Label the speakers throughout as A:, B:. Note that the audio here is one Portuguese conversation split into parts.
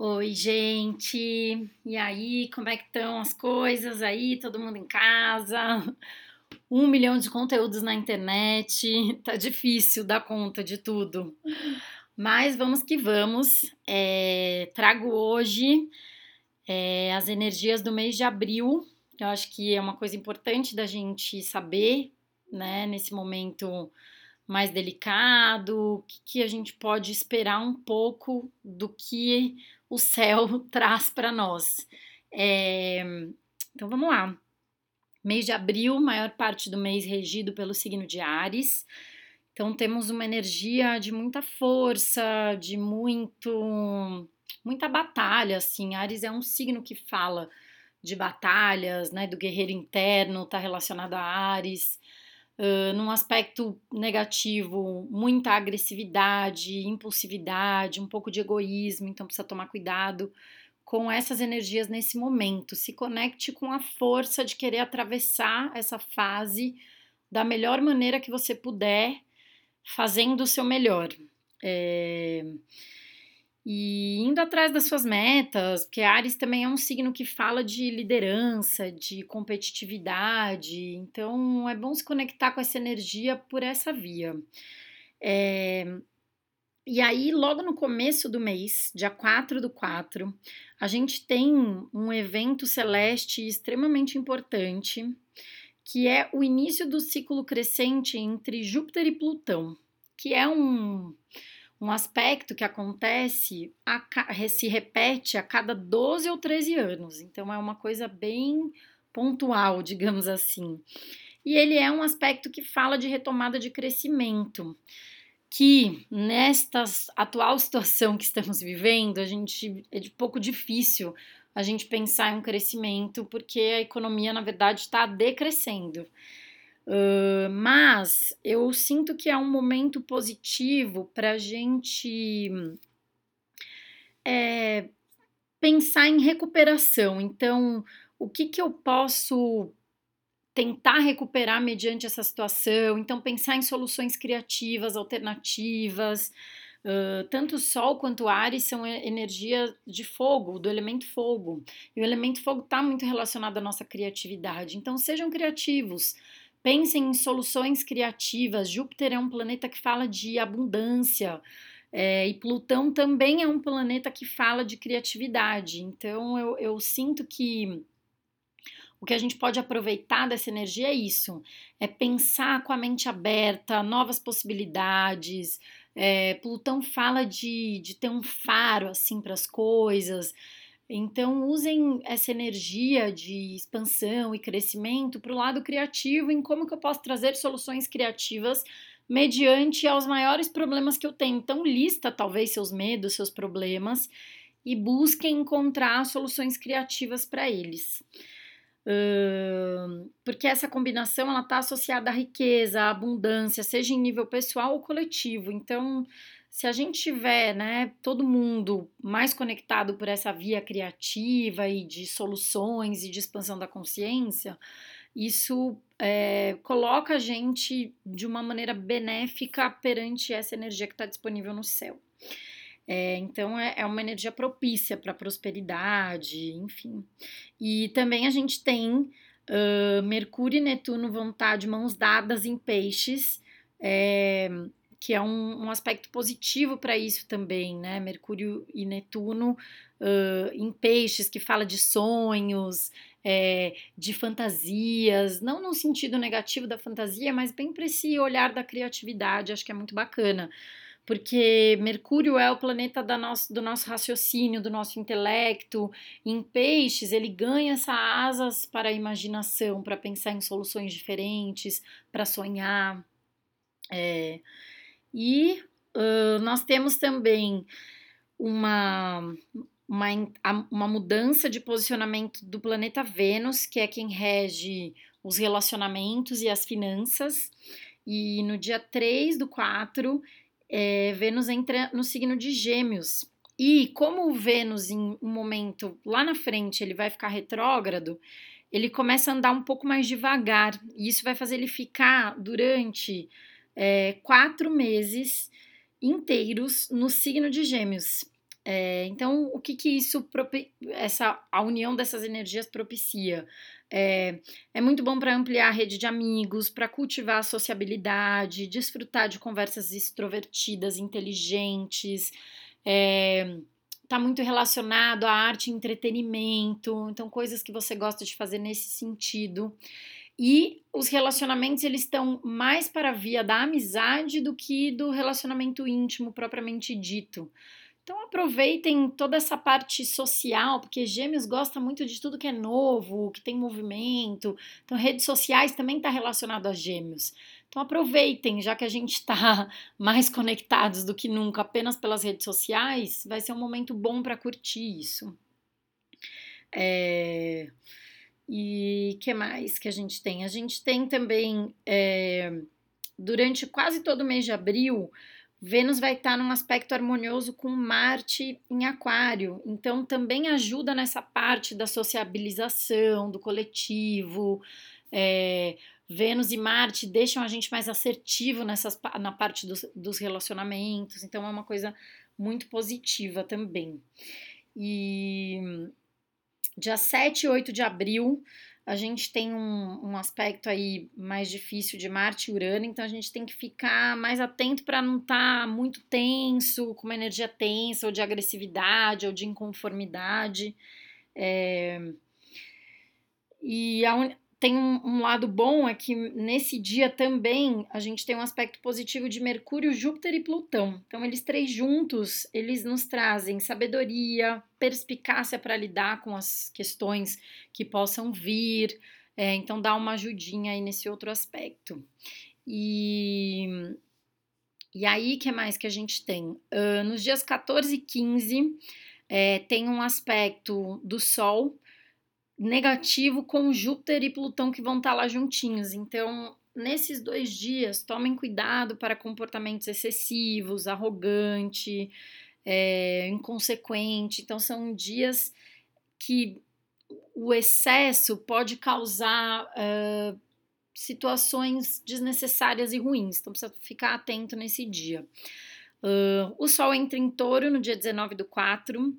A: Oi, gente! E aí, como é que estão as coisas aí? Todo mundo em casa? Um milhão de conteúdos na internet, tá difícil dar conta de tudo. Mas vamos que vamos. É, trago hoje é, as energias do mês de abril. Eu acho que é uma coisa importante da gente saber, né, nesse momento mais delicado, o que, que a gente pode esperar um pouco do que o céu traz para nós. É, então vamos lá. Mês de abril, maior parte do mês regido pelo signo de Ares. Então temos uma energia de muita força, de muito muita batalha, assim. Ares é um signo que fala de batalhas, né, do guerreiro interno, está relacionado a Ares. Num aspecto negativo, muita agressividade, impulsividade, um pouco de egoísmo, então precisa tomar cuidado com essas energias nesse momento. Se conecte com a força de querer atravessar essa fase da melhor maneira que você puder, fazendo o seu melhor. É e indo atrás das suas metas, porque Ares também é um signo que fala de liderança, de competitividade, então é bom se conectar com essa energia por essa via. É, e aí, logo no começo do mês, dia 4 do 4, a gente tem um evento celeste extremamente importante, que é o início do ciclo crescente entre Júpiter e Plutão, que é um um aspecto que acontece, a, se repete a cada 12 ou 13 anos, então é uma coisa bem pontual, digamos assim. E ele é um aspecto que fala de retomada de crescimento, que nesta atual situação que estamos vivendo, a gente é de pouco difícil a gente pensar em um crescimento, porque a economia, na verdade, está decrescendo. Uh, mas eu sinto que é um momento positivo para a gente é, pensar em recuperação. Então, o que, que eu posso tentar recuperar mediante essa situação? Então, pensar em soluções criativas, alternativas. Uh, tanto o Sol quanto o Ares são energia de fogo, do elemento fogo. E o elemento fogo está muito relacionado à nossa criatividade. Então, sejam criativos. Pensem em soluções criativas. Júpiter é um planeta que fala de abundância. É, e Plutão também é um planeta que fala de criatividade. Então eu, eu sinto que o que a gente pode aproveitar dessa energia é isso: é pensar com a mente aberta, novas possibilidades. É, Plutão fala de, de ter um faro assim para as coisas, então, usem essa energia de expansão e crescimento para o lado criativo, em como que eu posso trazer soluções criativas mediante aos maiores problemas que eu tenho. Então, lista talvez seus medos, seus problemas e busquem encontrar soluções criativas para eles. Porque essa combinação ela está associada à riqueza, à abundância, seja em nível pessoal ou coletivo. Então, se a gente tiver, né, todo mundo mais conectado por essa via criativa e de soluções e de expansão da consciência, isso é, coloca a gente de uma maneira benéfica perante essa energia que está disponível no céu. É, então é, é, uma energia propícia para prosperidade, enfim. E também a gente tem uh, Mercúrio e Netuno vão estar tá de mãos dadas em peixes. É, que é um, um aspecto positivo para isso também, né? Mercúrio e Netuno uh, em peixes, que fala de sonhos, é, de fantasias, não no sentido negativo da fantasia, mas bem para esse olhar da criatividade, acho que é muito bacana. Porque Mercúrio é o planeta nosso, do nosso raciocínio, do nosso intelecto. Em peixes, ele ganha essas asas para a imaginação, para pensar em soluções diferentes, para sonhar. É, e uh, nós temos também uma, uma, uma mudança de posicionamento do planeta Vênus, que é quem rege os relacionamentos e as finanças. E no dia 3 do 4, é, Vênus entra no signo de Gêmeos. E como o Vênus, em um momento lá na frente, ele vai ficar retrógrado, ele começa a andar um pouco mais devagar. E isso vai fazer ele ficar durante é, quatro meses inteiros no signo de Gêmeos. É, então, o que que isso, essa, a união dessas energias propicia? É, é muito bom para ampliar a rede de amigos, para cultivar a sociabilidade, desfrutar de conversas extrovertidas, inteligentes. É, tá muito relacionado à arte e entretenimento, então coisas que você gosta de fazer nesse sentido. E os relacionamentos eles estão mais para a via da amizade do que do relacionamento íntimo propriamente dito. Então aproveitem toda essa parte social, porque Gêmeos gosta muito de tudo que é novo, que tem movimento. Então redes sociais também está relacionado a Gêmeos. Então aproveitem, já que a gente está mais conectados do que nunca apenas pelas redes sociais, vai ser um momento bom para curtir isso. É... E que mais que a gente tem? A gente tem também é... durante quase todo o mês de abril. Vênus vai estar num aspecto harmonioso com Marte em Aquário, então também ajuda nessa parte da sociabilização, do coletivo. É, Vênus e Marte deixam a gente mais assertivo nessas, na parte dos, dos relacionamentos, então é uma coisa muito positiva também. E dia 7 e 8 de abril a gente tem um, um, aspecto aí mais difícil de Marte e Urano, então a gente tem que ficar mais atento para não estar tá muito tenso, com uma energia tensa, ou de agressividade, ou de inconformidade. É... E a, tem um, um, lado bom é que nesse dia também a gente tem um aspecto positivo de Mercúrio, Júpiter e Plutão. Então, eles três juntos, eles nos trazem sabedoria, perspicácia para lidar com as questões que possam vir. É, então, dá uma ajudinha aí nesse outro aspecto. E, e aí, que mais que a gente tem? Uh, nos dias 14 e 15, é, tem um aspecto do Sol negativo com Júpiter e Plutão que vão estar tá lá juntinhos. Então, nesses dois dias, tomem cuidado para comportamentos excessivos, arrogante, é, inconsequente. Então, são dias que o excesso pode causar uh, situações desnecessárias e ruins. Então, precisa ficar atento nesse dia. Uh, o Sol entra em touro no dia 19 do 4.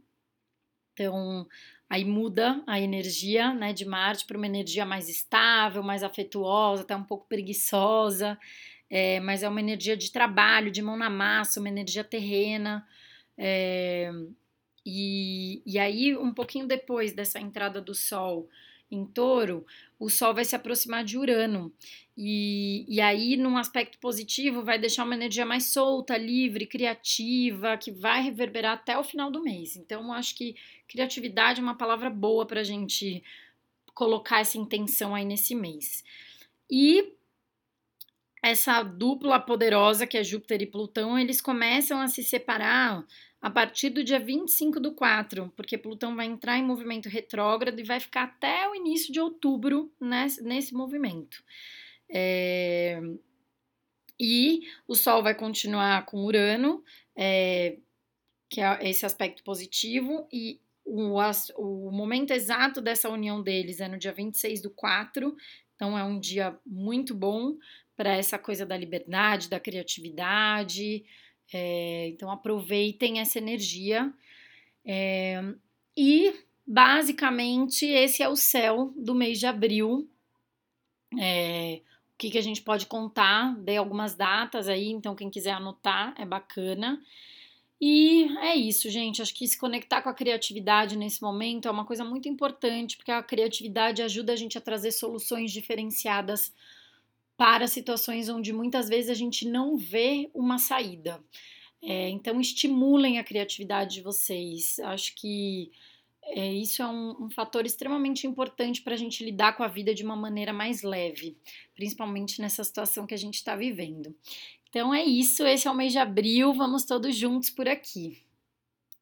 A: Então, Aí muda a energia né, de Marte para uma energia mais estável, mais afetuosa, até um pouco preguiçosa, é, mas é uma energia de trabalho, de mão na massa, uma energia terrena. É, e, e aí, um pouquinho depois dessa entrada do Sol em touro, o Sol vai se aproximar de Urano. E, e aí, num aspecto positivo, vai deixar uma energia mais solta, livre, criativa, que vai reverberar até o final do mês. Então, acho que criatividade é uma palavra boa para a gente colocar essa intenção aí nesse mês. E essa dupla poderosa que é Júpiter e Plutão, eles começam a se separar a partir do dia 25 do 4, porque Plutão vai entrar em movimento retrógrado e vai ficar até o início de outubro nesse, nesse movimento. É, e o Sol vai continuar com Urano, é, que é esse aspecto positivo, e o, o momento exato dessa união deles é no dia 26 do 4, então é um dia muito bom para essa coisa da liberdade, da criatividade, é, então aproveitem essa energia. É, e basicamente esse é o céu do mês de abril. É, o que, que a gente pode contar? Dei algumas datas aí, então quem quiser anotar é bacana. E é isso, gente. Acho que se conectar com a criatividade nesse momento é uma coisa muito importante, porque a criatividade ajuda a gente a trazer soluções diferenciadas para situações onde muitas vezes a gente não vê uma saída. É, então, estimulem a criatividade de vocês. Acho que é, isso é um, um, fator extremamente importante para a gente lidar com a vida de uma maneira mais leve, principalmente nessa situação que a gente está vivendo. Então é isso, esse é o mês de abril, vamos todos juntos por aqui.